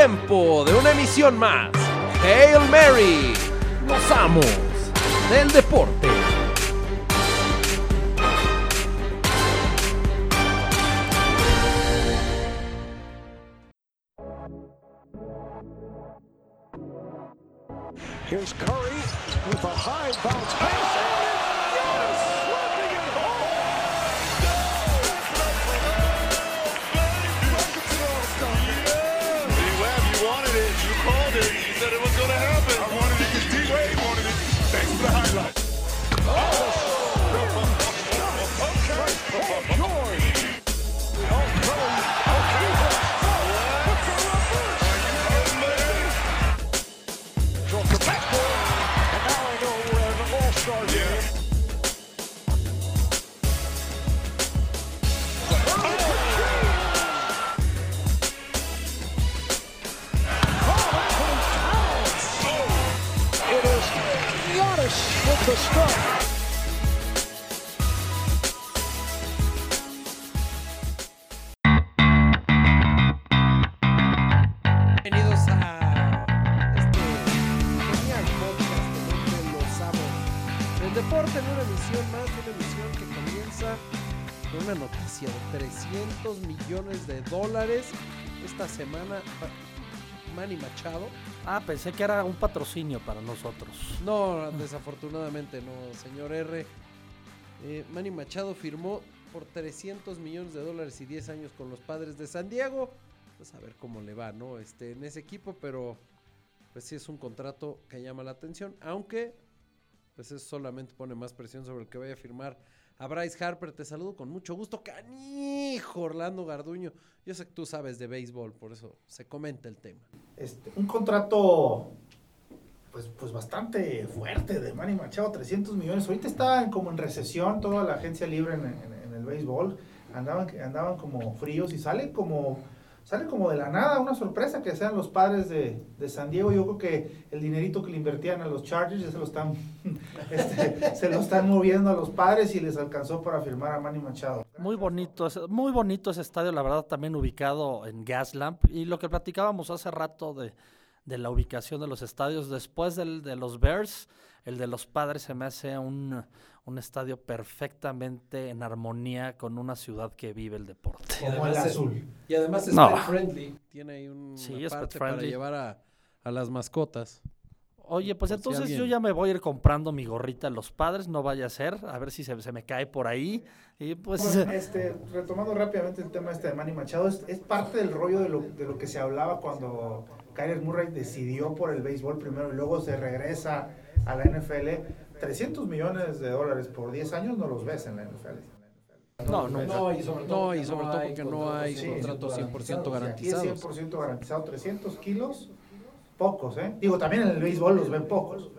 Tiempo de una emisión más. Hail Mary, los amos del deporte. Millones de dólares esta semana. Manny Machado. Ah, pensé que era un patrocinio para nosotros. No, desafortunadamente no, señor R. Eh, Manny Machado firmó por 300 millones de dólares y 10 años con los padres de San Diego. Pues a ver cómo le va, ¿no? Este, en ese equipo, pero pues sí es un contrato que llama la atención, aunque pues eso solamente pone más presión sobre el que vaya a firmar a Bryce Harper. Te saludo con mucho gusto, canijo Orlando Garduño. Yo sé que tú sabes de béisbol, por eso se comenta el tema. Este, un contrato pues, pues bastante fuerte de Manny Machado, 300 millones. Ahorita está como en recesión toda la agencia libre en, en- en el béisbol. Andaban, andaban como fríos y sale como, sale como de la nada una sorpresa que sean los padres de, de San Diego. Yo creo que el dinerito que le invertían a los Chargers ya se lo están, este, se lo están moviendo a los padres y les alcanzó para firmar a Manny Machado. Muy bonito, muy bonito ese estadio, la verdad, también ubicado en Gaslamp. Y lo que platicábamos hace rato de, de la ubicación de los estadios, después del, de los Bears, el de los padres se me hace un, un estadio perfectamente en armonía con una ciudad que vive el deporte. Como el azul. Y además es No. pet friendly. Tiene ahí un Sí, parte para llevar a, a las mascotas. Oye, pues Por si entonces yo ya me voy a ir comprando mi gorrita a los padres, no vaya a ser, a ver si se, se me cae por ahí. Y pues Bueno, este, retomando rápidamente el tema este de Manny Machado, es, es parte del rollo de lo, de lo que se hablaba cuando Kyler Murray decidió por el béisbol primero y luego se regresa a la NFL. 300 millones de dólares por 10 años no los ves en la NFL. no, nunca. No, y sobre todo, No, y sobre todo porque no hay Sí, contratos 100% O sea, aquí es 100% garantizado. 300 kilos, pocos, ¿eh? Digo, también en el béisbol los ven pocos.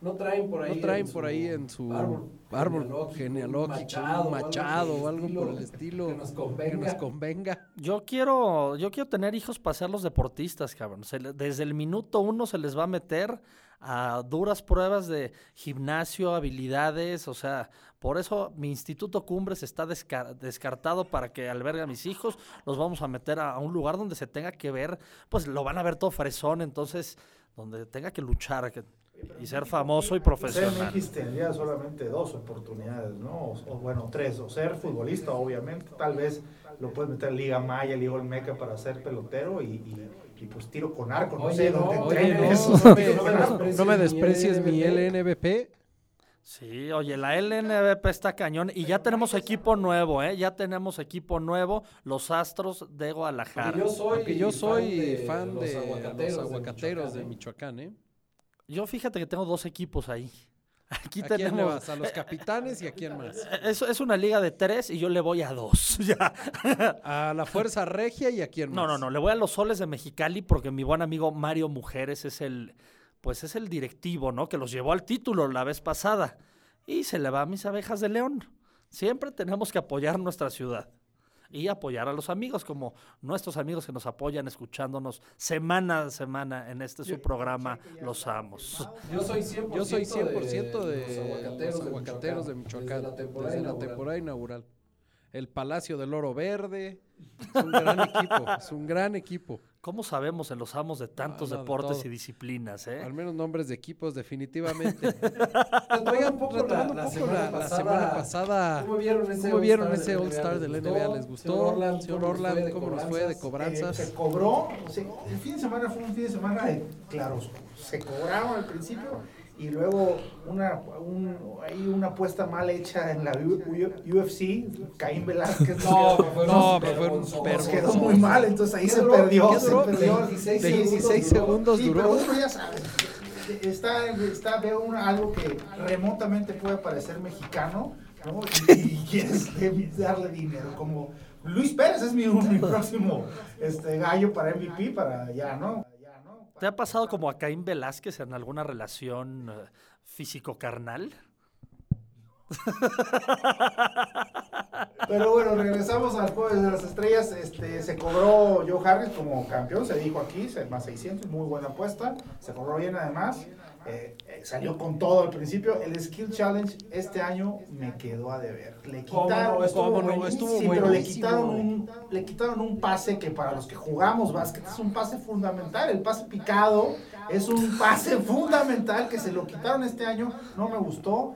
No traen por ahí. No traen en por ahí en su árbol, árbol genealógico, un machado o algo por el estilo que nos que convenga. nos convenga. Yo quiero, yo quiero tener hijos para ser los deportistas, cabrón. Se le- desde el minuto uno se les va a meter a duras pruebas de gimnasio, habilidades, o sea, por eso mi Instituto Cumbres está desca- descartado para que albergue a mis hijos. Los vamos a meter a, a un lugar donde se tenga que ver, pues lo van a ver todo fresón, entonces, donde tenga que luchar que- y ser famoso y profesional. CMX tendría solamente dos oportunidades, ¿no? O, o, bueno, tres. O ser futbolista, obviamente. Tal vez lo puedes meter en Liga Maya, Liga Olmeca para ser pelotero y, y- y, pues tiro con arco. No Oye, sé no, dónde Oye, no, esos. no con arco. no me desprecies mi LNBP. Sí, oye, la LNBP está cañón y ya tenemos equipo nuevo, ¿eh? Ya tenemos equipo nuevo, los Astros de Guadalajara. Porque yo soy, Aunque yo soy fan los de aguacateros, los aguacateros de Michoacán, Michoacán, ¿eh? Yo fíjate que tengo dos equipos ahí. Aquí ¿A quién le tenemos. vas? ¿A los capitanes y a quién más? Es, es una liga de tres y yo le voy a dos. ya. A la Fuerza Regia y a quién más. No, no, no, le voy a los soles de Mexicali porque mi buen amigo Mario Mujeres es el, pues es el directivo, ¿no? Que los llevó al título la vez pasada. Y se le va a mis abejas de león. Siempre tenemos que apoyar nuestra ciudad. Y apoyar a los amigos, como nuestros amigos que nos apoyan escuchándonos semana a semana en este su programa Los Amos. Yo soy 100%, Yo soy 100% de, los aguacateros, los aguacateros de Michoacán, Desde la temporada, desde la inaugural. temporada inaugural. El Palacio del Oro Verde. Es un gran equipo, es un gran equipo. ¿Cómo sabemos en los amos de tantos no, deportes y disciplinas, eh? Al menos nombres de equipos, definitivamente. Oigan, un poco la, Retomando un la poco semana la, la pasada, semana pasada. ¿Cómo vieron ese ¿Cómo vieron All-Star ese del NBA? del ¿Les NBA? gustó? ¿Les gustó? Señor Orland, Señor ¿cómo nos fue Orland, de ¿cómo nos fue de Eh, cobranzas? se cobró, se- el fin de semana fue un fin de semana de claroscuro. Se cobraron al principio y luego una, un, hay una apuesta mal hecha en la U- U- UFC, Caín Velázquez. No, pero fue un vergonzoso. quedó muy mal, entonces ahí ¿Qué se duró? perdió. ¿Qué se duró? perdió. 26 Sí, segundos 16 duró. segundos Sí, duró. pero uno ya sabe. Está, está veo una- algo que remotamente puede parecer mexicano, ¿no? Y, y quieres de- darle dinero. Como Luis Pérez es mi, mi próximo este, gallo para MVP, para ya, ¿no? ¿Te ha pasado como a Caín Velázquez en alguna relación eh, físico-carnal? Pero bueno, regresamos al jueves de las estrellas. Este, se cobró Joe Harris como campeón, se dijo aquí, más 600, muy buena apuesta. Se cobró bien además. Eh, eh, salió con todo al principio. El Skill Challenge este año me quedó a deber. Le ¿Cómo quitaron, no? Estuvo. Estuvo sí, pero le buenísimo. quitaron, un, le quitaron un pase que para los que jugamos básquet es un pase fundamental. El pase picado es un pase fundamental que se lo quitaron este año. No me gustó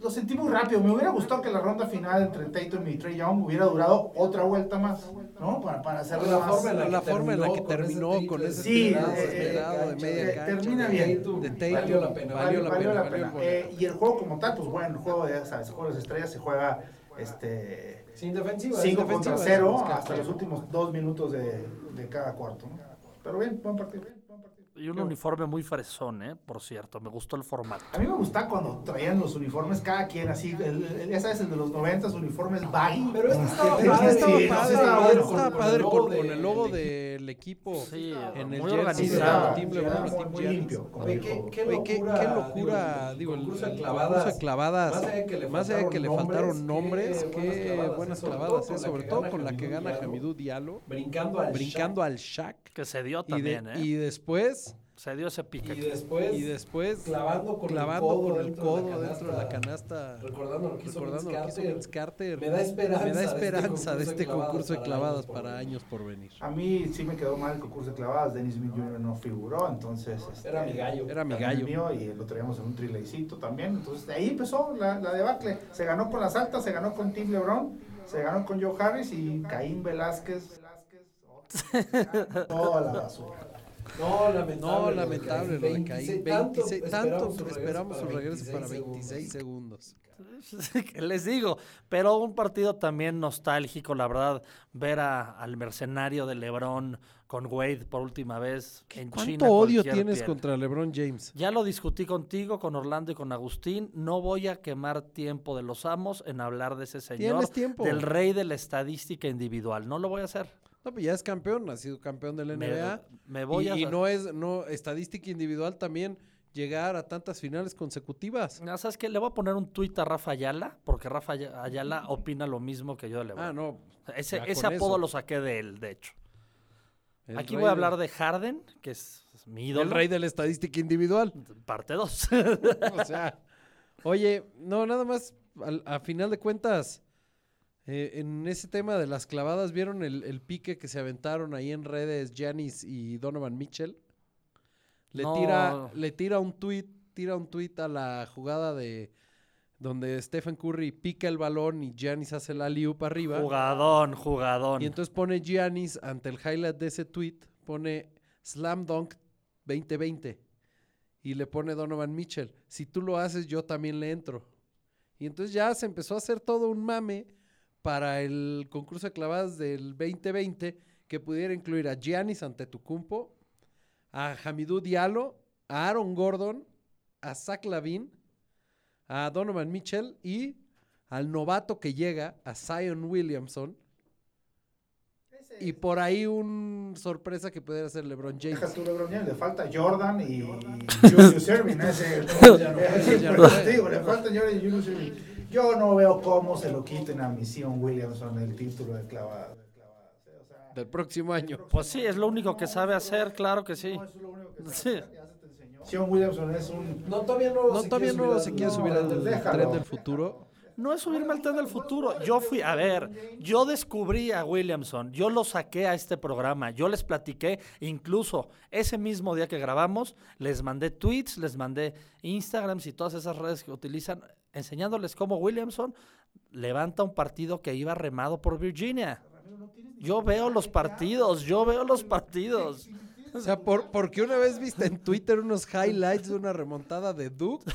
lo sentí muy rápido. Me hubiera gustado que la ronda final entre Tatum y Trey Young hubiera durado otra vuelta más, ¿no? Para, para hacerla La más. forma en la, La que forma en la que con ese terminó con ese Sí, esperado, eh, esperado de cancha, media eh, cancha. termina de- bien. De Tatum. Valió la pena. Valió la Valió pena. la valió pena. Eh, y el juego como tal, pues bueno, el juego de, sabes, el juego de las estrellas se juega este Sin defensiva. 5 sin contra defensiva, 0 es que- hasta los últimos dos minutos de, de cada cuarto, ¿no? Pero bien, buen partido. Y un uniforme muy fresón, ¿eh? Por cierto, me gustó el formato. A mí me gusta cuando traían los uniformes cada quien así, el, el- ya sabes, el de los 90 uniformes baggy. Pero este estaba padre. estaba padre, estaba bueno, con- padre el logo con el equipo. Sí, en el muy jersey organizado. muy Giannis. limpio. Oye, qué, qué Oye, qué, locura, qué locura, digo, el, concurso de clavadas. Más allá de que le faltaron nombres, nombres, qué qué buenas buenas clavadas, eh, todo sobre con todo la con que la que gana Hamidou Diallo, brincando al brincando Shaq. al Shaq, Que se dio y, de- también, y ¿eh? después, Se dio ese pique. Y después, y después clavando con clavando el codo, con el dentro, codo de la dentro de la canasta, Recordando lo que hizo recordando lo que hizo Vince Carter, Me da esperanza, me da de este esperanza de concurso este de clavadas concurso de para clavadas años por para venir. años por venir. A mí sí me quedó mal el concurso de clavadas. Dennis Smith Jr. no figuró, entonces. este, Era mi gallo. Era mi gallo. mío y lo traíamos en un trilecito también. Entonces de ahí empezó la, la debacle. Se ganó con las altas, se ganó con Tim LeBron, se ganó con Joe Harris y Caín Velázquez. Toda la basura. No, lamentable. No, lamentable lo de Caín. 26, 26, tanto esperamos su regreso para 26 segundos. ¿Qué les digo? Pero un partido también nostálgico, la verdad, ver a- al mercenario de Lebron con Wade por última vez en China. ¿Cuánto odio tienes piel. contra LeBron James? Ya lo discutí contigo, con Orlando y con Agustín. No voy a quemar tiempo de los amos en hablar de ese señor, Tienes tiempo. del rey de la estadística individual. No lo voy a hacer. No, pues ya es campeón, ha sido campeón del NBA. me voy y, a- y no es no estadística individual también llegar a tantas finales consecutivas. ¿Sabes qué? Le voy a poner un tuit a Rafa Ayala, porque Rafa Ay- Ayala opina lo mismo que yo de LeBron. Ah, no. ese ese apodo eso. lo saqué de él, de hecho. El Aquí voy a hablar de Harden, que es, es mi ídolo. El rey de la estadística individual. Parte 2. o sea, oye, no, nada más, al- a, final de cuentas, eh, en ese tema de las clavadas, ¿vieron el, el pique que se aventaron ahí en redes Giannis y Donovan Mitchell? Le, No. tira, le tira un tweet, tira un tweet a la jugada de donde Stephen Curry pica el balón y Giannis hace la alley para arriba. jugadón, jugadón. Y entonces pone Giannis ante el highlight de ese tweet, pone Slam Dunk 2020. Y le pone Donovan Mitchell, si tú lo haces, yo también le entro. Y entonces ya se empezó a hacer todo un mame para el concurso de clavadas del 2020 que pudiera incluir a Giannis Antetokounmpo, a Hamidou Diallo, a Aaron Gordon, a Zach Lavin, a Donovan Mitchell y al novato que llega, a Zion Williamson. Y por ahí un sorpresa que pudiera ser LeBron James. Deja tú LeBron James, le falta Jordan y, y Julius Erving. Ese, ese- Ya no sé. digo, le falta Jordan y Julius Erving. Yo no veo cómo se lo quiten a Mission Williamson el título de clavada. de clavadas, o sea, Del próximo año. Pues sí, es lo único que sabe hacer, claro que sí. no, eso es lo único que Sí. se. Sion Williamson es un No, todavía no, No, todavía no se quiere subir al no, tren déjalo. del futuro. No es subirme al tren del futuro. Yo fui, a ver, yo descubrí a Williamson, yo lo saqué a este programa, yo les platiqué, incluso ese mismo día que grabamos, les mandé tweets, les mandé Instagrams y todas esas redes que utilizan, enseñándoles cómo Williamson levanta un partido que iba remado por Virginia. Yo veo los partidos, yo veo los partidos. O sea, por, porque una vez viste en Twitter unos highlights de una remontada de Duke.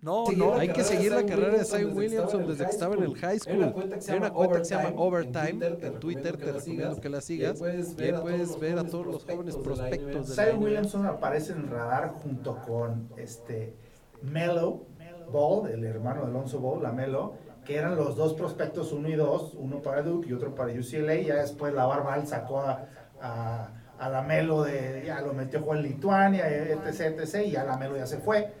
No, Sí, no, Hay que seguir la carrera de Zion Williamson desde que estaba en el high school. Hay una cuenta que se llama Overtime Overtime en Twitter, te recomiendo que la Y sigas. ahí puedes Y ver ahí a puedes todos ver a los todos los jóvenes prospectos Zion. Williamson aparece en el radar junto con este Melo Ball, el hermano de Alonso Ball, la Melo, que eran los dos prospectos, uno y dos, uno para Duke y otro para UCLA. Ya después la Barbal sacó a, a, a la Melo de, ya lo metió a jugar en Lituania, etc, etc, y ya la Melo ya se fue.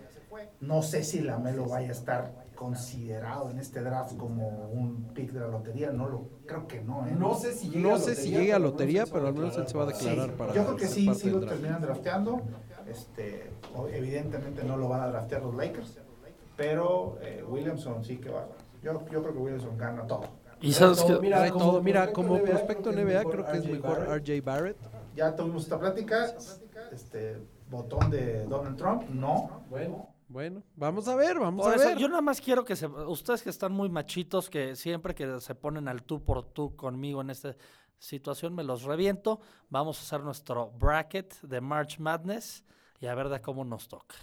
No sé si la Melo vaya a estar considerado en este draft como un pick de la lotería, no lo creo que no, ¿eh? No sé si llegue No a sé si lotería, llegue a pero lotería, al menos él se va a declarar declarar para yo creo que sí, sí lo draft. terminan drafteando. Este, evidentemente no lo van a draftear los Lakers, pero eh, Williamson sí que va. Yo, yo creo que Williamson gana todo. y sabes que Mira, como todo. Mira, como prospecto NBA creo que es RJ mejor Barrett. RJ Barrett. Ya tuvimos esta plática. Este, botón de Donald Trump, no. Bueno, Bueno, vamos a ver, vamos Por a eso, ver. yo nada más quiero que se, ustedes que están muy machitos, que siempre que se ponen al tú por tú conmigo en esta situación, me los reviento. Vamos a hacer nuestro bracket de March Madness y a ver de cómo nos toca.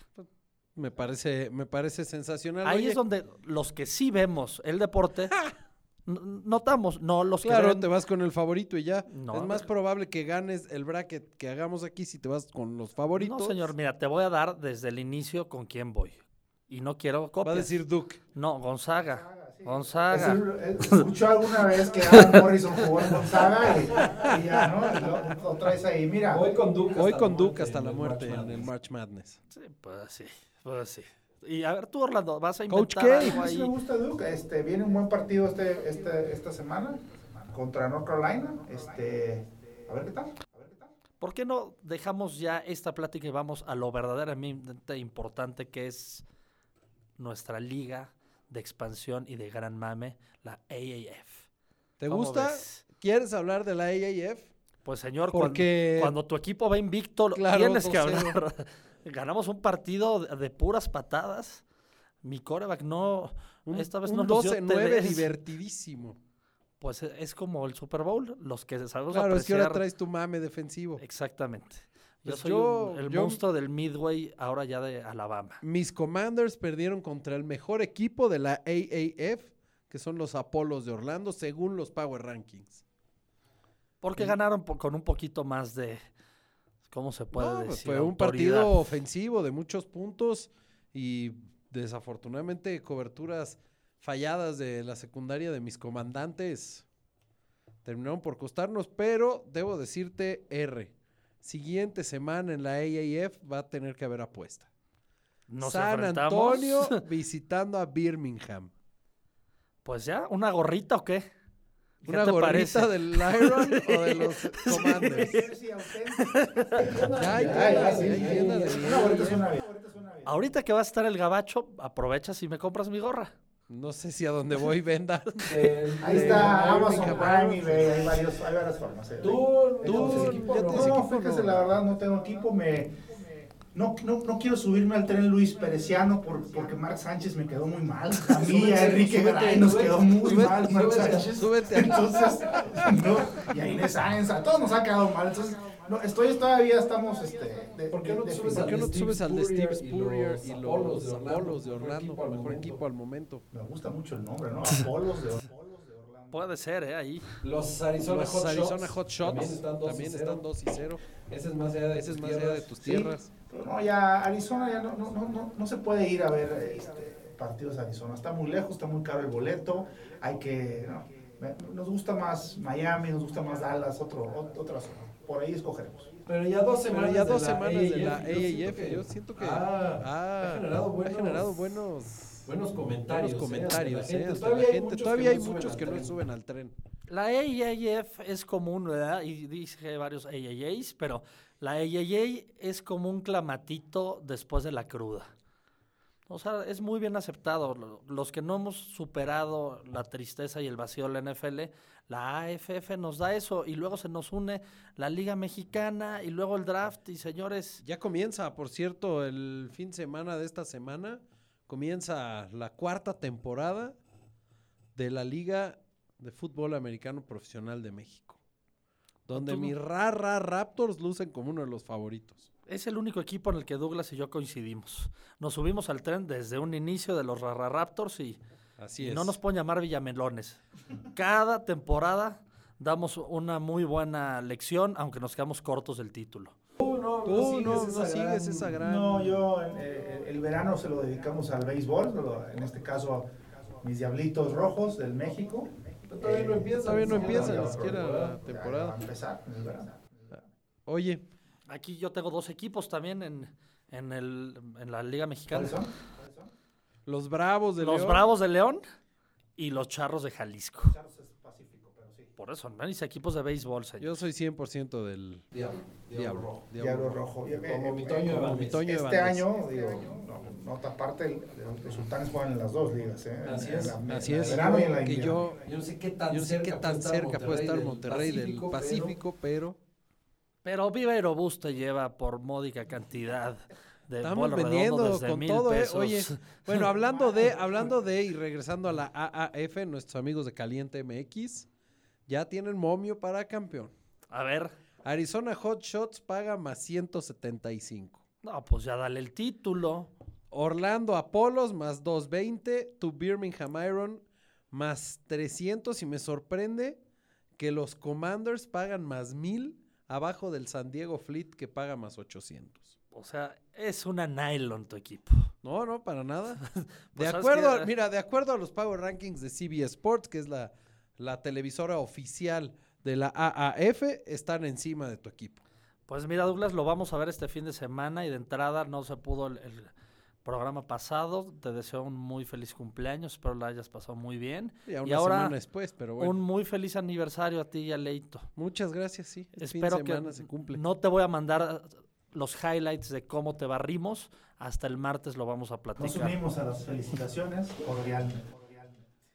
Me parece, me parece sensacional. Ahí Oye, es donde los que sí vemos el deporte, notamos, no los que Claro, te vas con el favorito y ya. No, es más no. probable que ganes el bracket que hagamos aquí si te vas con los favoritos. No, señor, mira, te voy a dar desde el inicio con quién voy. Y no quiero Va a copias. decir Duke. No, Gonzaga. Es Gonzaga. el- eh, escuchó alguna vez que Alan Morrison jugó en Gonzaga y, y ya, ¿no? Y lo, lo traes ahí. Mira, voy con Duke Hoy hasta con la Duke muerte hasta en la el muerte March en el Madness. March Madness. Sí, pues sí, pues sí. Y a ver tú, Orlando, vas a Coach inventar K. algo a mí sí me ahí. gusta Duke. Este, viene un buen partido este, este, esta semana contra North Carolina. Este, a ver qué tal. A ver qué tal. ¿Por qué no dejamos ya esta plática y vamos a lo verdaderamente importante que es nuestra liga de expansión y de gran mame, la AAF? ¿Te ¿Cómo gusta? ves? ¿Quieres hablar de la AAF? Pues señor, cuando- Porque- cuando, tu equipo va invicto, Claro, tienes que 2-0. hablar. Ganamos un partido de, puras patadas. Mi coreback no, Un, esta vez un no nos dio 12-9 TDs. divertidísimo. Pues e- es como el Super Bowl, los que sabemos Claro, es que ahora traes tu mame defensivo. Exactamente. Yo Pues soy yo- un- el yo- monstruo del Midway, ahora ya de Alabama. Mis Commanders perdieron contra el mejor equipo de la AAF, que son los Apolos de Orlando, según los Power Rankings. Porque ganaron po- con un poquito más de. ¿Cómo se puede No, pues decir? fue un Autoridad. partido ofensivo de muchos puntos y desafortunadamente coberturas falladas de la secundaria de mis comandantes terminaron por costarnos, pero debo decirte R. Siguiente semana en la AAF va a tener que haber apuesta. Nos San enfrentamos. Antonio visitando a Birmingham. Pues ya, ¿una gorrita o qué? ¿Qué ¿Una te gorrita parece? del Lion o de los Commanders? Ya hay Ya, sí, hay de Una suena bien. ahorita que va a estar el gabacho, aprovechas y me compras mi gorra. No sé si a donde voy venda. del- Ahí está Amazon Birmingham Prime, eBay, hay, varios, hay varias formas. eh. Tú, Tú, No, equipo, fíjese, no? la verdad no tengo equipo, me... No, no, no quiero subirme al tren Luis Pereciano por, porque Marc Sánchez me quedó muy mal. A mí a Enrique súbete, Garay nos quedó muy súbete, mal Marc Sánchez. súbete. Entonces, no, y a Inés Sáenz, a todos nos ha quedado mal. Entonces, no, estoy todavía estamos este, de, ¿Por qué no de- te subes ¿Por al qué no de te subes al de Steve Spurrier y y los los Apolos de Mejor Orlando? equipo al Mejor momento. equipo al momento. Me gusta mucho el nombre, ¿no? Apolos de, Apolos de Orlando. Puede ser, ¿eh? Ahí. Los Arizona, Los Hot, Arizona Shots Hot Shots también están 2 también y están 0. 2 y 0. Ese es más allá de Ese es tus más allá de tierras. tus Sí, tierras. Pero no, ya Arizona ya no, no, no, no, no se puede ir a ver este, partidos de Arizona. Está muy lejos, está muy caro el boleto. Hay que. no, me- nos gusta más Miami, nos gusta más Dallas, otro, ot- otra zona. Por ahí escogeremos. Pero ya dos semanas, ya de dos la semanas de la AAF, yo siento que- Ah, ah, ha generado buenos, ha generado buenos, buenos comentarios. buenos ¿eh? comentarios. La eh, gente. ante Todavía la hay gente. muchos Todavía hay muchos que no suben al tren. La AAF es común, ¿verdad? Y dije varios AAAs, pero la AAA es como un clamatito después de la cruda. O sea, es muy bien aceptado. Lo- Los que no hemos superado la tristeza y el vacío de la NFL, la AFF nos da eso y luego se nos une la Liga Mexicana y luego el draft y señores, Ya comienza, por cierto, el fin de semana de esta semana. Comienza la cuarta temporada de la Liga de Fútbol Americano Profesional de México. Donde Tú- mis Rara Raptors lucen como uno de los favoritos. es el único equipo en el que Douglas y yo coincidimos. Nos subimos al tren desde un inicio de los Rara Raptors y, Así y es. no nos pueden llamar Villamelones. Cada temporada damos una muy buena lección, aunque nos quedamos cortos del título. Tú no, Tú no, sigues no esa sigues gran- esa gran. No, yo eh, el verano se lo dedicamos al béisbol, en este caso mis Diablitos Rojos del México. Todavía no Eh, empieza. Todavía no empieza ni siquiera la temporada. va a empezar. Oye, Aquí yo tengo dos equipos también en, en, el, en la Liga Mexicana. ¿Cuáles son? ¿Cuáles son? los Bravos de Los León. Bravos de León y los Charros de Jalisco. Charros es Pacífico, pero sí. Por eso, ¿no? mis equipos de béisbol, señor. Yo soy 100% del Diablo, diablo Diablo. rojo. Diablo Rojo. Y, Como eh, mi eh, Toño como Evandés. mi Toño Este año, digo, no, nota aparte, los sultanes juegan en las dos ligas, ¿eh? Así En es, la- en Así la es. verano y en la que yo, Yo no sé qué tan yo cerca, qué tan puede cerca puede estar del Monterrey del pero- Pacífico, pero Pero Viva Aerobús te lleva por módica cantidad de Estamos vendiendo desde con mil todo, ¿eh? pesos. Oye, bueno, hablando de, hablando de y regresando a la AAF, nuestros amigos de Caliente MX ya tienen momio para campeón. A ver, Arizona Hot Shots paga más 175. no, pues ya dale el título. Orlando Apolos más 220. Tu Birmingham Iron más 300. Y me sorprende que los Commanders pagan más 1000 abajo del San Diego Fleet que paga más 800. O sea, es una nylon tu equipo. No, no, para nada. De Pues, ¿sabes acuerdo, a- mira, de acuerdo a los Power Rankings de CBS Sports, que es la, la televisora oficial de la AAF, están encima de tu equipo. Pues mira, Douglas, lo vamos a ver este fin de semana y de entrada no se pudo el, el programa pasado. Te deseo un muy feliz cumpleaños, espero lo hayas pasado muy bien. Y una ahora semana después, pero bueno. un muy feliz aniversario a ti y a Leito. Muchas gracias, sí. Espero fin de que semana se cumple. no te voy a mandar los highlights de cómo te barrimos. Hasta el martes lo vamos a Nos platicar. unimos a las felicitaciones cordialmente.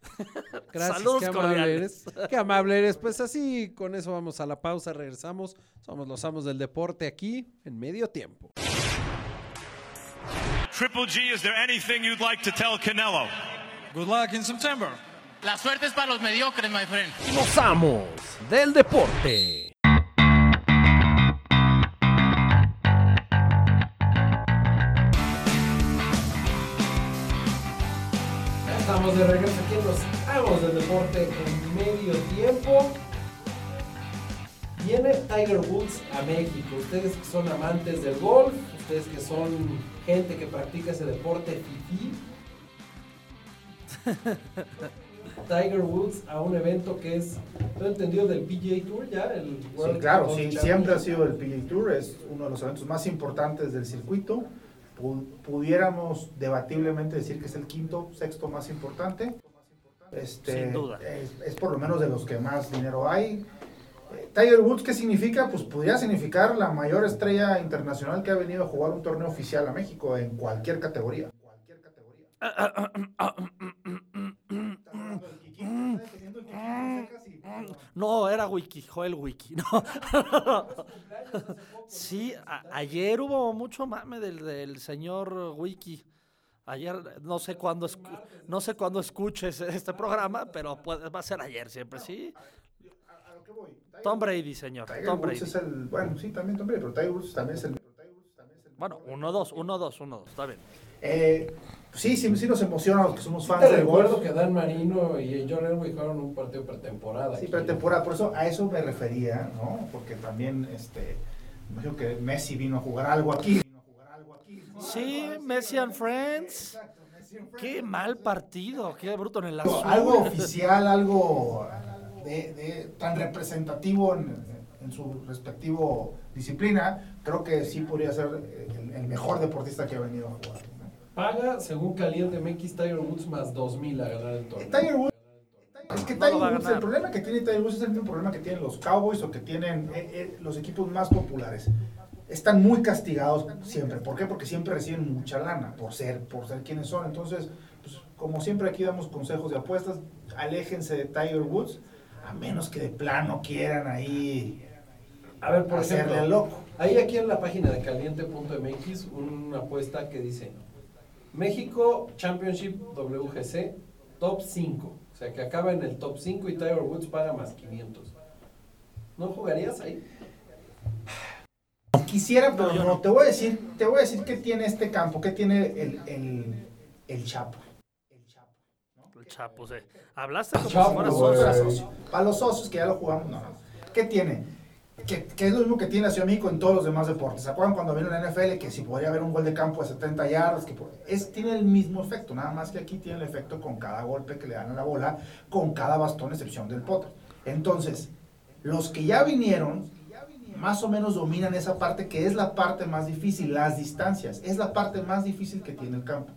Gracias, Saludos qué amable cordiales. eres. Qué amable eres. Pues así, con eso vamos a la pausa, regresamos. Somos los amos del deporte aquí en medio tiempo. Triple G, is there anything you'd like to tell Canelo? Good luck in September. La suerte es para los mediocres, my friend. Los amos del deporte. Estamos de regreso aquí en los Amos del Deporte en medio tiempo. Viene Tiger Woods a México. Ustedes que son amantes del golf, ustedes que son gente que practica ese deporte fifí. Tiger Woods a un evento que es, ¿no entendido del PGA Tour ya? El Sí, World claro, Golf sí, siempre ha sido el PGA Tour, es uno de los eventos más importantes del circuito. Pu- pudiéramos debatiblemente decir que es el quinto, sexto más importante. Este, Sin duda. Es, es por lo menos de los que más dinero hay. Eh, Tiger Woods, ¿qué significa? Pues podría significar la mayor estrella internacional que ha venido a jugar un torneo oficial a México en cualquier categoría. Cualquier categoría. ¿Estás hablando del Kiki? ¿Estás teniendo el Kiki secas y- No, era Wiki, Joel Wiki. No. sí, a- ayer hubo mucho mame del, del señor Wiki. Ayer, no sé cuándo, no sé cuándo escuches este programa, pero puede- va a ser ayer siempre, sí. A- a lo que voy. Tiger Tom Brady, señor, Tom Brady. es el, bueno, sí, también Tom Brady, pero Tiger Woods también es el. Bueno, uno, dos, uno, dos, uno, dos, está bien. Eh, sí, sí, sí nos emociona los que somos fans del recuerdo golf. que Dan Marino y John Elway jugaron un partido pretemporada. Sí, aquí. pretemporada, por eso a eso me refería, ¿no? Porque también, este, imagino que Messi vino a jugar algo aquí. Vino a jugar algo aquí, ¿no? Sí, Messi and Friends. Qué mal partido, qué bruto en el Algo, azul. algo oficial, algo de, de- tan representativo en, en su respectivo disciplina, creo que sí podría ser el, el mejor deportista que ha venido a jugar. Paga, según Caliente MX, Tiger Woods más 2000 a ganar el torneo. Tiger Woods. Es que No Tiger Woods, el problema que tiene Tiger Woods es el mismo problema que tienen los Cowboys o que tienen eh, eh, los equipos más populares. están muy castigados siempre. ¿Por qué? Porque siempre reciben mucha lana por ser, por ser quienes son. Entonces, pues, como siempre aquí damos consejos de apuestas, aléjense de Tiger Woods, a menos que de plano quieran ahí A ver, por hacerle ejemplo, al loco. Ahí aquí en la página de caliente.mx una apuesta que dice México Championship WGC top 5. O sea, que acaba en el top 5 y Tiger Woods paga más 500. ¿No jugarías ahí? Quisiera, pero no, te voy a decir, te voy a decir qué tiene este campo, qué tiene el, el, el Chapo. El Chapo. ¿no? El Chapo, sí. Hablaste como Chapo, si. Para los socios que ya lo jugamos, no, no. ¿Qué tiene? Que, es lo mismo que tiene la Ciudad de México en todos los demás deportes. ¿Se acuerdan cuando vino la NFL que si podría haber un gol de campo de 70 yardas? Que tiene el mismo efecto, nada más que aquí tiene el efecto con cada golpe que le dan a la bola, con cada bastón, excepción del potro. Entonces, los que ya vinieron, más o menos dominan esa parte que es la parte más difícil, las distancias. Es la parte más difícil que tiene el campo.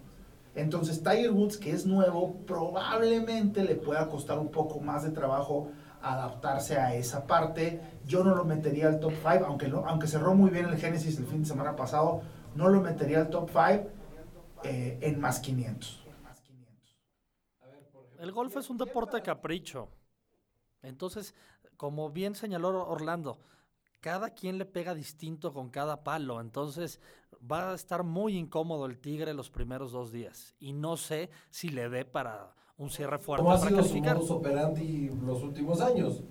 Entonces Tiger Woods, que es nuevo, probablemente le pueda costar un poco más de trabajo adaptarse a esa parte. Yo no lo metería al top 5, aunque, no- aunque cerró muy bien el Génesis el fin de semana pasado, no lo metería al top 5 en más 500. El golf es un deporte capricho. Entonces, como bien señaló Orlando, cada quien le pega distinto con cada palo. Entonces, va a estar muy incómodo el Tigre los primeros dos días. Y no sé si le dé para un cierre fuerte ¿Cómo ha sido su modus operandi los últimos años?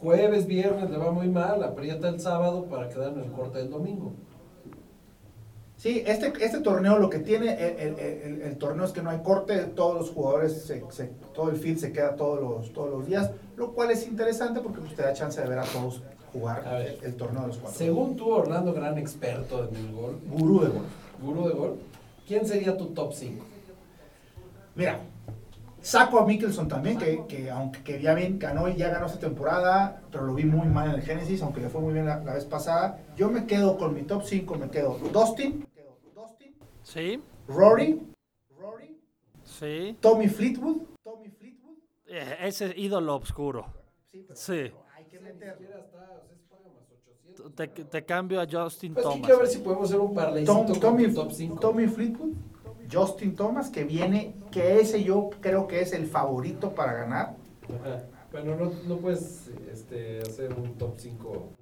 Jueves, viernes le va muy mal, aprieta el sábado para quedar en el corte del domingo. Sí, este, este torneo lo que tiene, el, el- el- el torneo es que no hay corte, todos los jugadores, se- se- todo el field se queda todos los, todos los días, lo cual es interesante porque pues, te da chance de ver a todos jugar A ver. el, torneo de los cuatro. Según tú, Orlando, gran experto en el gol, Gurú de golf. gurú de gol, ¿quién sería tu top 5? Mira, saco a Mickelson también, que, que aunque que ya bien ganó y ya ganó esta temporada, pero lo vi muy mal en el Génesis, aunque le fue muy bien la, la vez pasada. Yo me quedo con mi top 5, me quedo Dustin, Dustin, Sí, Rory, Rory, sí. Tommy Fleetwood, Tommy Fleetwood. Eh, Ese ídolo oscuro. Sí, pero Sí. hay que meterlo. Te, te cambio a Justin Pues Thomas. que a ver si podemos hacer un parlaycito Tom- con Tommy, tu top 5. Tommy Fleetwood, Justin Thomas, que viene, que ese yo creo que es el favorito para ganar. Bueno, no, no puedes este, hacer un top 5.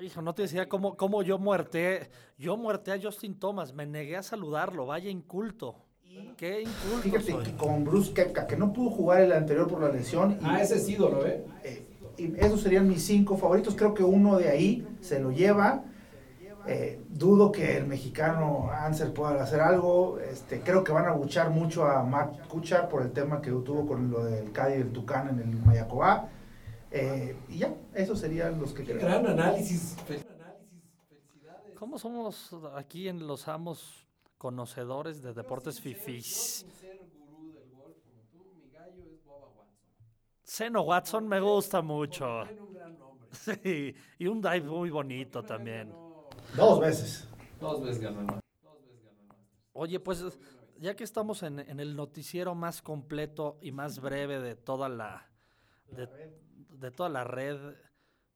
Hijo, no te decía cómo, cómo yo muerté. Yo muerté a Justin Thomas. Me negué a saludarlo. Vaya inculto. Qué inculto Fíjate soy. que con Bruce Kepka, que no pudo jugar el anterior por la lesión. y- Ah, ese es ídolo, ¿eh? Eh, y esos serían mis cinco favoritos. Creo que uno de ahí se lo lleva. Eh, dudo que el mexicano Anser pueda hacer algo. Este, creo que van a buchar mucho a Matt Kuchar por el tema que tuvo con lo del Cádiz y el Tucán en el Mayacobá. Eh, y ya, esos serían los que creo. gran análisis. ¿Cómo somos aquí en Los Amos conocedores de deportes fifís? Del. Seno Watson me gusta mucho. Tiene un gran nombre. Sí, y un dive muy bonito también. Dos veces. Dos veces ganó el Masters. Dos veces ganó el Masters. Oye, pues ya que estamos en, en el noticiero más completo y más breve de toda la de, de toda la red,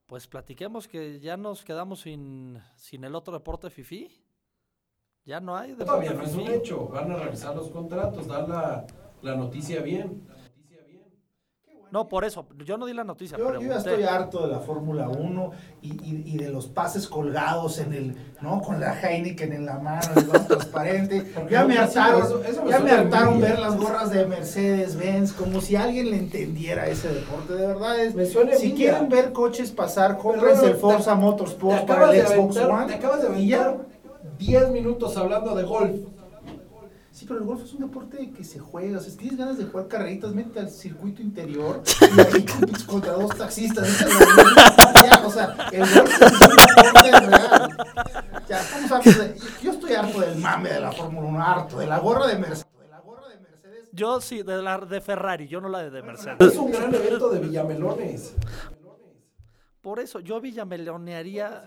pues platiquemos que ya nos quedamos sin, sin el otro deporte fifí. Ya no hay deporte Todavía no es un hecho. Van a revisar los contratos, dar la. La noticia bien. No, por eso, yo no di la noticia. Yo, yo ya estoy harto de la Fórmula 1 y, y- y de los pases colgados en el, ¿no? Con la Heineken en la mano, el vaso transparente. Ya me hartaron, eso- eso me ya me hartaron ver las gorras de Mercedes-Benz, como si alguien le entendiera ese deporte. De verdad es, Me suena si envidia. quieren ver coches pasar, no, el Forza te- Motorsport Te para el Xbox aventar, One. te acabas de aventar 10 minutos hablando de golf. Sí, pero el golf es un deporte que se juega. O sea, si tienes ganas de jugar carreritas, métete al circuito interior y ahí compites contra dos taxistas. Esa es la- ya, o sea, el golf es un deporte real. Ya, estamos hartos de- Yo estoy harto del mame de la Fórmula 1, harto de la gorra de Mercedes. De la gorra de Mercedes. Yo sí, de la de Ferrari, yo no la de, de Mercedes. Es un gran evento de Villamelones. Por eso, yo villamelonearía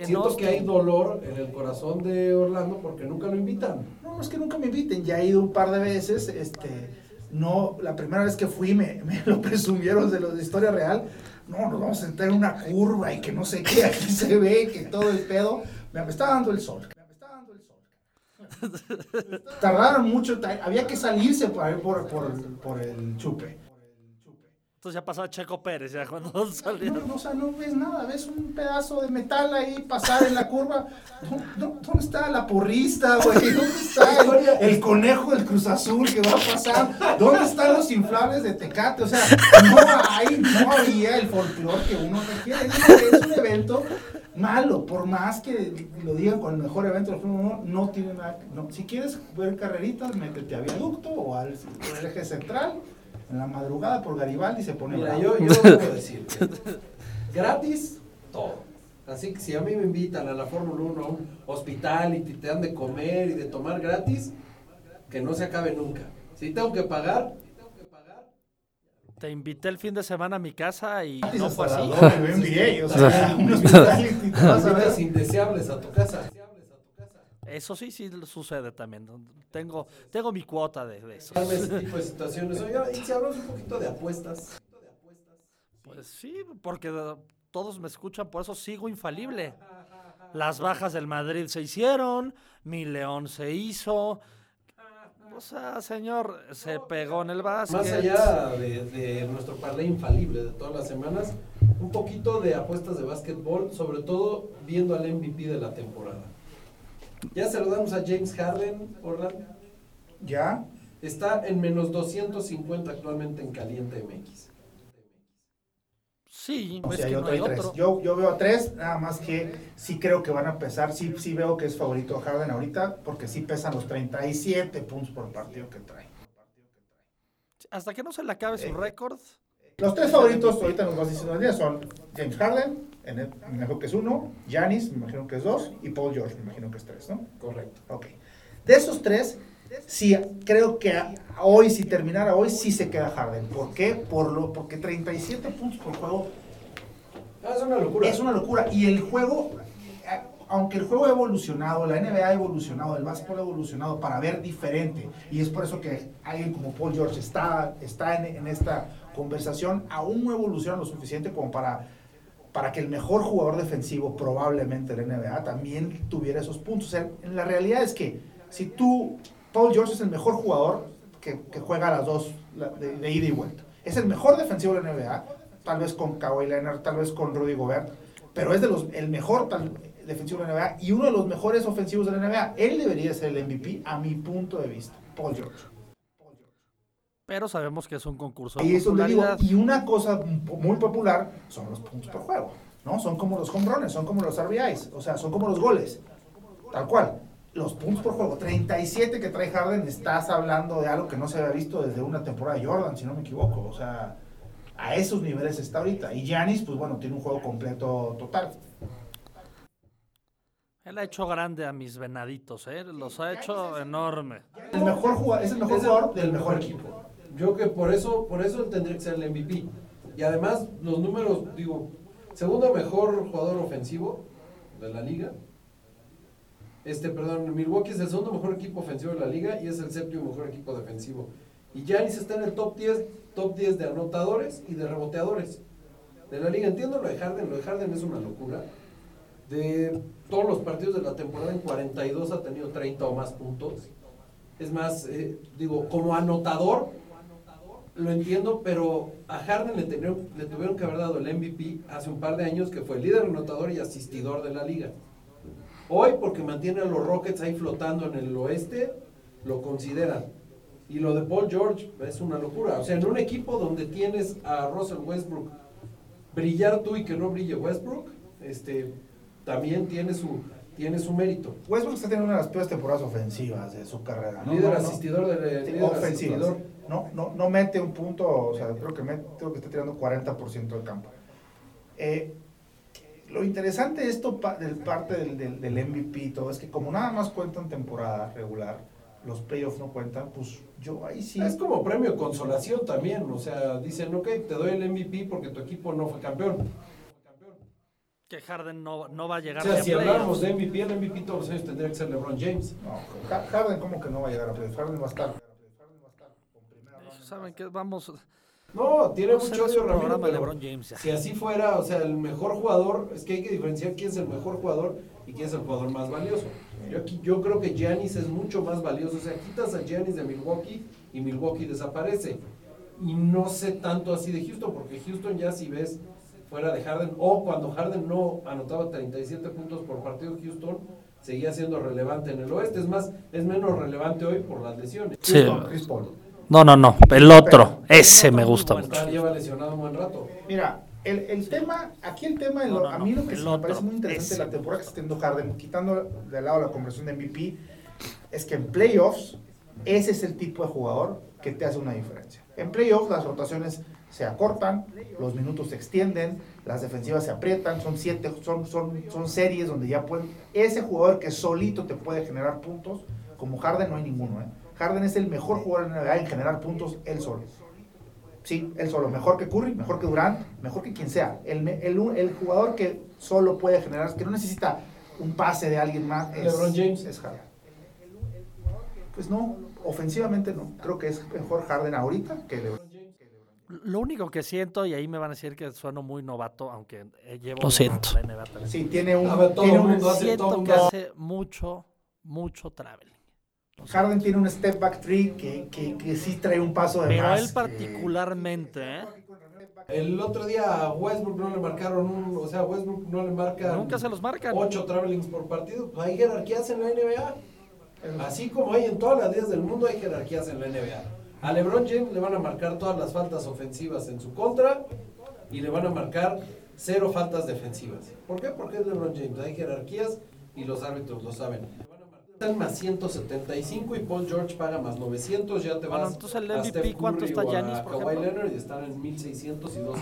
en Siento que hay dolor en el corazón de Orlando porque nunca lo invitan. No, no es que nunca me inviten, ya he ido un par de veces, este, no, la primera vez que fui me, me lo presumieron de los de historia real, no, nos vamos a sentar en una curva y que no sé qué, aquí se ve, que todo el pedo. Me, está dando el sol. Me está dando el sol. Tardaron mucho, había que salirse por, por, por, por el chupe. Entonces ya pasó a Checo Pérez, ya cuando No, salieron. no, o sea, no ves nada, ves un pedazo de metal ahí pasar en la curva. ¿Dó- dó- ¿Dónde está la porrista, güey? ¿Dónde está el, el conejo del Cruz Azul que va a pasar? ¿Dónde están los inflables de Tecate? O sea, no hay, no había el folclore que uno requiere. Es un- Es un evento malo, por más que lo digan con el mejor evento del Fórmula 1, no tiene nada. no. Si quieres ver carreritas, métete a Viaducto o al, al eje central. En la madrugada por Garibaldi se pone Mira, bravo. yo, yo debo decir, gratis, todo. Así que si a mí me invitan a la Fórmula 1 a un hospital y te dan de comer y de tomar gratis, que no se acabe nunca. Si tengo que pagar, tengo que pagar. Te invité el fin de semana a mi casa y no fue así. NBA, o sea, un hospital y te vas a ver. Visitas indeseables a tu casa. Eso sí, sí sucede también. Tengo, tengo mi cuota de, de eso. Ese tipo de situaciones. Oiga, y si hablamos un poquito de apuestas. Pues sí, porque todos me escuchan, por eso sigo infalible. Las bajas del Madrid se hicieron, mi León se hizo. O sea, señor, se pegó en el básquet. Más allá de, de nuestro parlay infalible de todas las semanas, un poquito de apuestas de básquetbol, sobre todo viendo al MVP de la temporada. Ya saludamos a James Harden, Orlando. Ya, Está en menos 250 actualmente en Caliente MX. Sí, o sea, yo, no hay traigo tres. otro. Yo, yo veo a tres, nada más que sí creo que van a pesar, sí, sí veo que es favorito Harden ahorita, porque sí pesan los 37 puntos por partido que trae. Hasta que no se le acabe su Eh, récord. Los tres favoritos ahorita nos vas diciendo son James Harden, en el- me imagino que es uno, Giannis, me imagino que es dos, y Paul George, me imagino que es tres, ¿no? Correcto. Ok. De esos tres, sí, creo que hoy, si terminara hoy, sí se queda Harden. ¿Por qué? Por lo, porque 37 puntos por juego Ah, es una locura. es una locura. Y el juego, eh, aunque el juego ha evolucionado, la NBA ha evolucionado, el básquetbol ha evolucionado para ver diferente. Y es por eso que alguien como Paul George está, está en, en esta conversación, aún no evoluciona lo suficiente como para, para que el mejor jugador defensivo probablemente de la NBA también tuviera esos puntos. O sea, en la realidad es que si tú, Paul George es el mejor jugador que, juega las dos de, ida y vuelta. Es el mejor defensivo de la NBA, tal vez con Kawhi Leonard, tal vez con Rudy Gobert, pero es de los, el mejor defensivo de la NBA y uno de los mejores ofensivos de la NBA. Él debería ser el MVP a mi punto de vista, Paul George. Pero sabemos que es un concurso Y eso le digo, y una cosa muy popular son los puntos por juego, ¿no? Son como los home runs, son como los RBIs, o sea, son como los goles, tal cual. Los puntos por juego, 37 que trae Harden, estás hablando de algo que no se había visto desde una temporada de Jordan, si no me equivoco, o sea, a esos niveles está ahorita. Y Giannis, pues bueno, tiene un juego completo total. Él ha hecho grande a mis venaditos, ¿eh? Los ha hecho enorme. El mejor jugador, es el mejor jugador del mejor equipo. Yo que por eso, por eso él tendría que ser el MVP. Y además, los números, digo, segundo mejor jugador ofensivo de la liga. Este, perdón, Milwaukee es el segundo mejor equipo ofensivo de la liga y es el séptimo mejor equipo defensivo. Y Giannis está en el top 10, top 10 de anotadores y de reboteadores de la liga. Entiendo lo de Harden, lo de Harden es una locura. De todos los partidos de la temporada, en 42 ha tenido 30 o más puntos. Es más, eh, digo, como anotador, lo entiendo, pero a Harden le, tenieron- le tuvieron que haber dado el MVP hace un par de años, que fue el líder anotador y asistidor de la liga. Hoy, porque mantiene a los Rockets ahí flotando en el oeste, lo consideran. Y lo de Paul George es una locura. O sea, en un equipo donde tienes a Russell Westbrook brillar tú y que no brille Westbrook, este, también tiene su, tiene su mérito. Westbrook está teniendo una de las peores temporadas ofensivas de su carrera. ¿no? Líder asistidor de sí, líder ofensivas. asistidor. No, no, no mete un punto, o sea, creo que, met- creo que está tirando 40% del campo. Eh, lo interesante de esto del parte del, del, del MVP y todo es que como nada más cuentan temporada regular, los playoffs no cuentan, pues yo ahí sí. Es como premio de consolación también, o sea, dicen, ok, te doy el MVP porque tu equipo no fue campeón. Que Harden no, no va a O llegar sea, ni a si hablamos de MVP, el MVP todos los años tendría que ser LeBron James. No, Ha- Harden como que no va a llegar a playoffs, Harden va a estar. Harden va a estar con primera ronda. Saben que vamos, No, tiene No mucho odio Ramiro, pero LeBron James si así fuera, o sea, el mejor jugador, es que hay que diferenciar quién es el mejor jugador y quién es el jugador más valioso. Yo, aquí, yo creo que Giannis es mucho más valioso, o sea, quitas a Giannis de Milwaukee y Milwaukee desaparece. Y no sé tanto así de Houston, porque Houston ya si ves fuera de Harden, o cuando Harden no anotaba 37 puntos por partido, Houston seguía siendo relevante en el oeste. Es más, es menos relevante hoy por las lesiones. Sí. Houston, Chris Paul. No, no, no. El otro. Ese me gusta mucho. lleva lesionado un buen rato. Mira, el, el tema, aquí el tema, en No, lo- no, a mí no, lo que sí me parece muy interesante de la temporada que está teniendo Harden, quitando de lado la conversión de MVP, es que en playoffs, ese es el tipo de jugador que te hace una diferencia. En playoffs las rotaciones se acortan, los minutos se extienden, las defensivas se aprietan, son siete, son, son, son series donde ya pueden, ese jugador que solito te puede generar puntos, como Harden no hay ninguno, ¿eh? Harden es el mejor jugador en la NBA en generar puntos él solo. Sí, él solo. Mejor que Curry, mejor que Durant, mejor que quien sea. El, jugador que solo puede generar, que no necesita un pase de alguien más, es, LeBron James. es Harden. Pues no, ofensivamente no. Creo que es mejor Harden ahorita que LeBron. Lo único que siento, y ahí me van a decir que sueno muy novato, aunque eh, llevo Lo siento. la NBA también. Sí, tiene un. A ver, todo tiene un- mundo hace- Siento que mundo hace mucho, mucho traveling. Harden tiene un step back three que, que, que sí trae un paso de Pero más. él que- particularmente, ¿eh? El otro día a Westbrook no le marcaron un, o sea, Westbrook no le marcan Nunca se los marcan. ocho travelings por partido. Pues hay jerarquías en la NBA. Así como hay en todas las ligas del mundo, hay jerarquías en la NBA. A LeBron James le van a marcar todas las faltas ofensivas en su contra y le van a marcar cero faltas defensivas. ¿Por qué? Porque es LeBron James. Hay jerarquías y los árbitros lo saben. Están más 175 y Paul George paga más 900. Ya te Bueno, vas entonces el a MVP, Steph ¿cuánto está o a Giannis, por Kawhi? Leonard y están en 1600 y 2.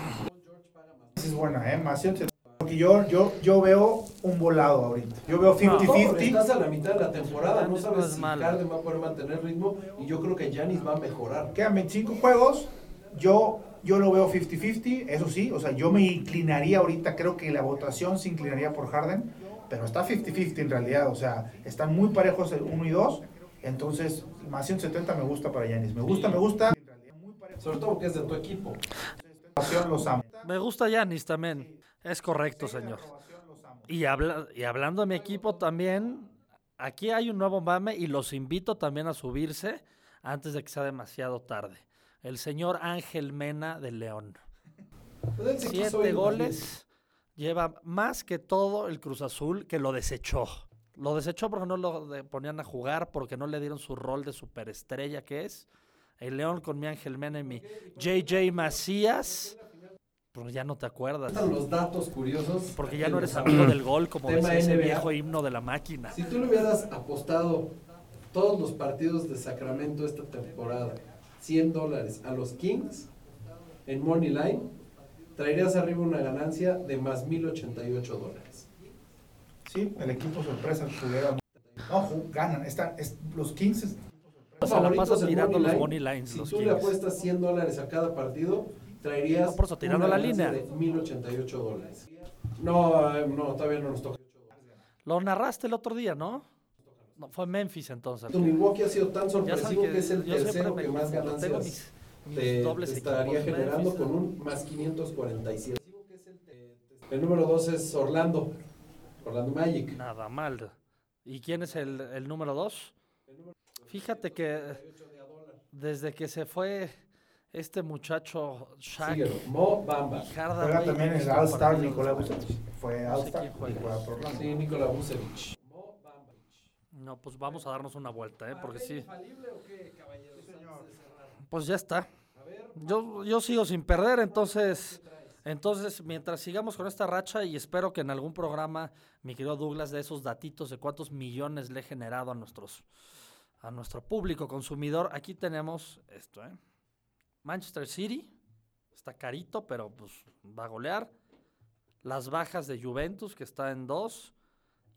Esa es buena, ¿eh? Más 170. Porque yo, yo, yo veo un volado ahorita. Yo veo No, 50-50. estás a la mitad de la temporada, no no sabes es si. Harden va a poder mantener ritmo y yo creo que Giannis va a mejorar. Quedan 25 juegos. Yo, yo lo veo 50-50, eso sí. O sea, yo me inclinaría ahorita, creo que la votación se inclinaría por Harden. Pero está 50-50 en realidad. O sea, están muy parejos el 1 y 2. Entonces, más 170 me gusta para Yanis. Me gusta, me gusta. Sobre todo porque es de tu equipo. Los amo. Me gusta Yanis también. Es correcto, señor. Y, habla- y hablando de mi equipo también, aquí hay un nuevo mame y los invito también a subirse antes de que sea demasiado tarde. El señor Ángel Mena de León. Pues Siete goles. Lleva más que todo el Cruz Azul que lo desechó. Lo desechó porque no lo ponían a jugar, porque no le dieron su rol de superestrella que es. El León con mi Ángel Mena y JJ Macías. Pues ya no te acuerdas. Están los datos curiosos. Porque ya no eres amigo del gol, como decía ese viejo himno de la máquina. Si tú le hubieras apostado todos los partidos de Sacramento esta temporada, 100 dólares a los Kings en Money Line, traerías arriba una ganancia de más 1088 dólares. Sí, el equipo sorpresa juguera. No, ju- ganan. Están, es- los 15 Se la favoritos pasa en tirando Money los Line, money lines. Si los tú le apuestas 100 dólares a cada partido, traerías No, por eso, tirando una la línea. de 1088 dólares. No, eh, no, todavía no nos toca. Lo narraste el otro día, ¿no? No, fue Memphis entonces. Tu Milwaukee ha sido tan sorpresivo que, es el tercero que más ganancias mis te, dobles te estaría generando con un más 547. El número 2 es Orlando, Orlando Magic. Nada mal. ¿Y quién es el, el número dos? Fíjate que desde que se fue este muchacho Shaq Síguelo, Mo Bamba. Juega también visto All-Star buenos. Vucevic. Fue No sé All-Star. Sí, Nikola Vucevic. No, pues vamos a darnos una vuelta, ¿eh? Porque sí. Pues ya está. Yo, yo sigo sin perder, entonces, entonces mientras sigamos con esta racha y espero que en algún programa, mi querido Douglas, de esos datitos de cuántos millones le he generado a nuestros, a nuestro público consumidor, aquí tenemos esto, ¿eh? Manchester City, está carito, pero pues va a golear. Las bajas de Juventus, que está en 2,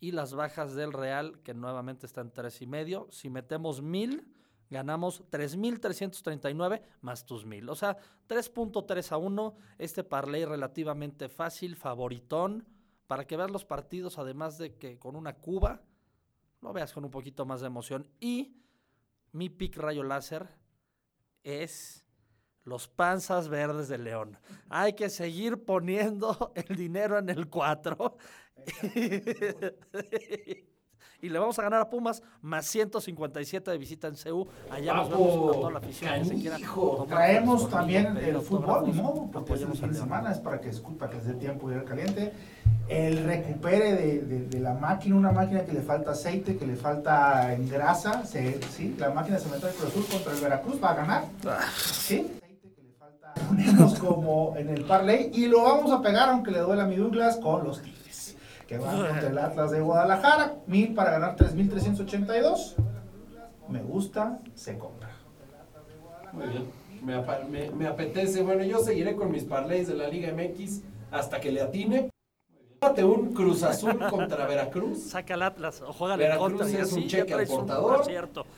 y las bajas del Real, que nuevamente está en tres y medio. Si metemos mil, ganamos 3.339 más tus mil. O sea, 3.3 a 1. Este parlay relativamente fácil, favoritón, para que veas los partidos, además de que con una cuba, lo veas con un poquito más de emoción. Y mi pick rayo láser es Los panzas verdes de León. Hay que seguir poniendo el dinero en el 4. y le vamos a ganar a Pumas más 157 de visita en CU. Allá nos vemos a toda la afición que se quiera. tomar Traemos también el fútbol, modo, porque es Apoyemos fin de semana, es para que, para que dé tiempo de ir al caliente. El recupere de, de- de la máquina, una máquina que le falta aceite, que le falta en grasa, se, sí, la máquina se mete al Cruz Azul contra el Veracruz, va a ganar. Sí. Le falta. Ponemos como en el parlay y lo vamos a pegar, aunque le duela a mi Douglas, con los Tigres. Que van contra el Atlas de Guadalajara, mil para ganar 3.382. Me gusta, se compra. Muy bien. Me, apa- me- me apetece. Bueno, yo seguiré con mis parlays de la Liga MX hasta que le atine. Fíjate un Cruz Azul contra Veracruz. Saca el Atlas o juega Veracruz contra. y es un cheque al un portador.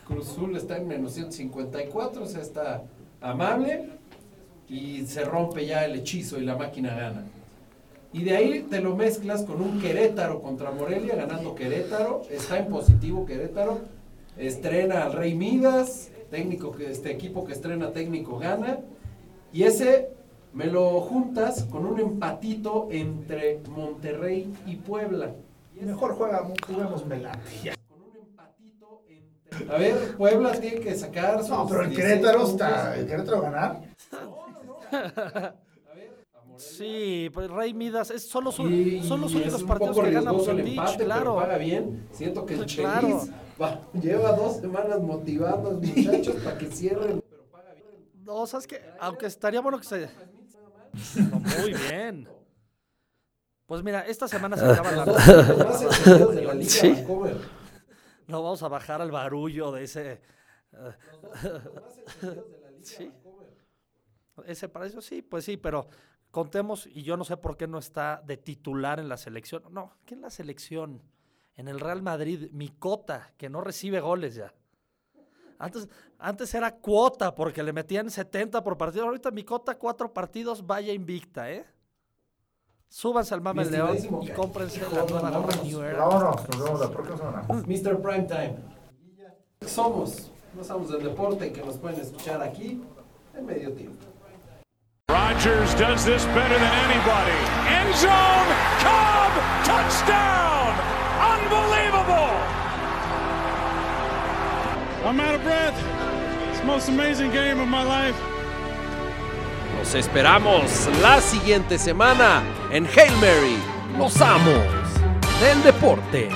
Cruz Azul está en menos 154, o sea, está amable. Y se rompe ya el hechizo y la máquina gana. Y de ahí te lo mezclas con un Querétaro contra Morelia, ganando Querétaro. Está en positivo Querétaro. Estrena al Rey Midas, técnico que este equipo que estrena técnico gana. Y ese me lo juntas con un empatito entre Monterrey y Puebla. Mejor juega, juguemos Melate. A ver, Puebla tiene que sacar No, pero el 16 Querétaro está. El Querétaro ganar. Sí, pues Rey Midas, es, son los, Y, son los y es únicos un partidos poco que gana Bucetich, empate, pero claro. paga bien. Siento que el Claro. Chelis va- lleva dos semanas motivando a los muchachos para que cierren. No, sabes que, aunque estaría bueno que se. No, muy bien. Pues mira, esta semana se acaba Los la. dos los más encendidos de la Liga Sí. Vancomer. No vamos a bajar al barullo de ese. eh, sí. Ese para eso sí, pues sí, pero contemos, y yo no sé por qué no está de titular en la selección. No, ¿qué en la selección? En el Real Madrid, mi cota, que no recibe goles ya. Antes, antes era cuota porque le metían 70 por partido. Ahorita mi cota, cuatro partidos, vaya invicta, ¿eh? Súbanse al Mame León y cómprense la nueva gorra New Era. Vámonos, nos vemos la próxima semana. Mr. Primetime. Somos, no somos del deporte que nos pueden escuchar aquí en medio tiempo. Rodgers does this better than anybody. End zone, Cobb, touchdown! Unbelievable! I'm out of breath. It's the most amazing game of my life. Nos esperamos la siguiente semana en Hail Mary, los amos del deporte.